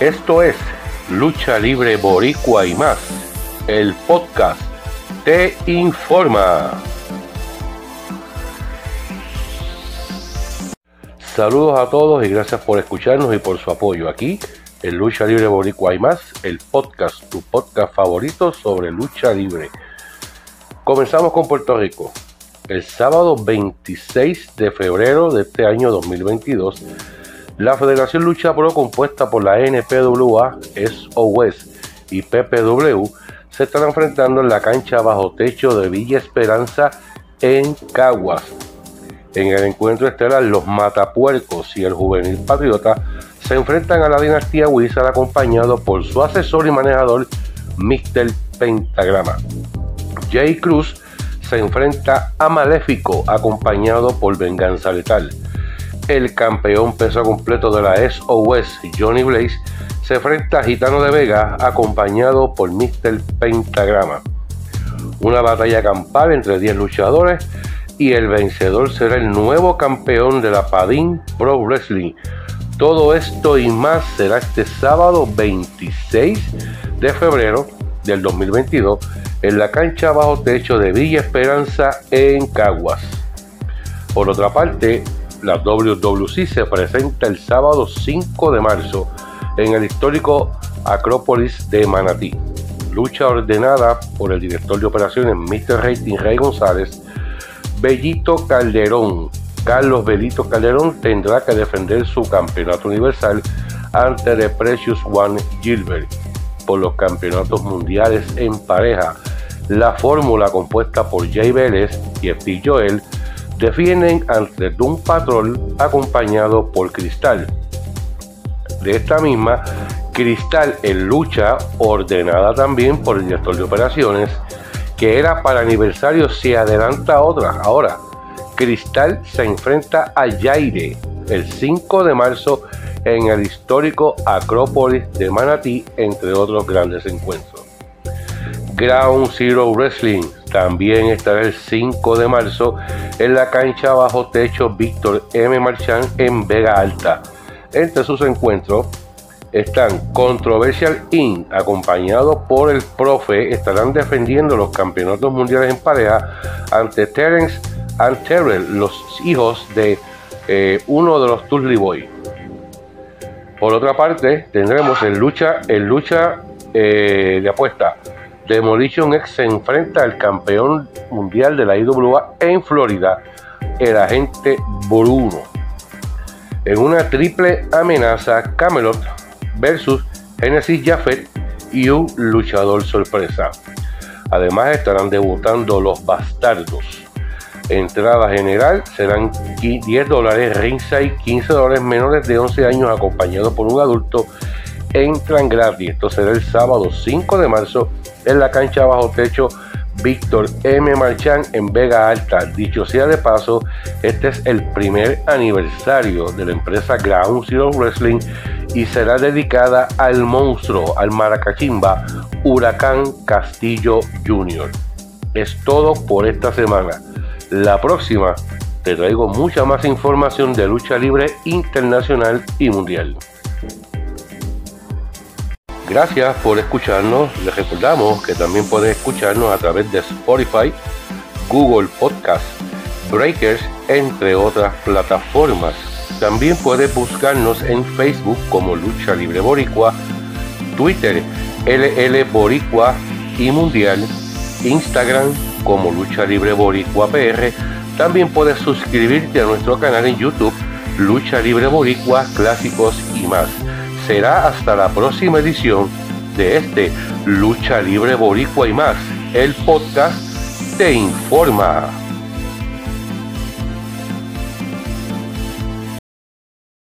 Esto es Lucha Libre Boricua y más. El podcast te informa. Saludos a todos y gracias por escucharnos y por su apoyo aquí en Lucha Libre Boricua y más, el podcast, tu podcast favorito sobre lucha libre. Comenzamos con Puerto Rico. El sábado 26 de febrero de este año 2022, la Federación Lucha Pro compuesta por la NPWA, SOS y PPW se están enfrentando en la cancha bajo techo de Villa Esperanza en Caguas. En el encuentro estelar, los Matapuercos y el Juvenil Patriota se enfrentan a la dinastía Wizard acompañado por su asesor y manejador Mr. Pentagrama. Jay Cruz se enfrenta a Maléfico acompañado por Venganza Letal. El campeón peso completo de la SOS, Johnny Blaze, se enfrenta a Gitano de Vega acompañado por Mr. Pentagrama. Una batalla campal entre 10 luchadores y el vencedor será el nuevo campeón de la Padín Pro Wrestling. Todo esto y más será este sábado 26 de febrero del 2022 en la cancha bajo techo de Villa Esperanza en Caguas. Por otra parte, la WWC se presenta el sábado 5 de marzo en el histórico Acrópolis de Manatí. Lucha ordenada por el director de operaciones Mr. Rating Rey González, Bellito Calderón. Carlos Belito Calderón tendrá que defender su campeonato universal ante The Precious One Gilbert por los campeonatos mundiales en pareja. La fórmula compuesta por Jay Vélez y Steve Joel defienden ante Doom Patrol acompañado por Cristal. De esta misma, Cristal en lucha ordenada también por el director de operaciones, que era para aniversario, se adelanta a otra. Ahora, Cristal se enfrenta a Jaire el 5 de marzo en el histórico Acrópolis de Manatí, entre otros grandes encuentros. Ground Zero Wrestling también estará el 5 de marzo en la cancha bajo techo Víctor M. Marchán en Vega Alta. Entre sus encuentros están Controversial Inc., acompañado por el profe, estarán defendiendo los campeonatos mundiales en pareja ante Terence and Terrell, los hijos de eh, uno de los Tully Boy. Por otra parte, tendremos en lucha, en lucha eh, de apuesta. Demolition X se enfrenta al campeón mundial de la IWA en Florida, el agente Bruno. En una triple amenaza, Camelot versus Genesis Jaffet y un luchador sorpresa. Además estarán debutando los bastardos. Entrada general serán 10 dólares, ringside 15 dólares menores de 11 años acompañado por un adulto. Entran gratis. Esto será el sábado 5 de marzo en la cancha bajo techo Víctor M. Marchán en Vega Alta. Dicho sea de paso, este es el primer aniversario de la empresa Ground Zero Wrestling y será dedicada al monstruo, al maracachimba Huracán Castillo Jr. Es todo por esta semana. La próxima te traigo mucha más información de lucha libre internacional y mundial. Gracias por escucharnos. Les recordamos que también puedes escucharnos a través de Spotify, Google Podcast, Breakers, entre otras plataformas. También puedes buscarnos en Facebook como Lucha Libre Boricua, Twitter LL Boricua y Mundial, Instagram como Lucha Libre Boricua PR. También puedes suscribirte a nuestro canal en YouTube Lucha Libre Boricua, Clásicos y más será hasta la próxima edición de este Lucha Libre Boricua y más. El podcast te informa.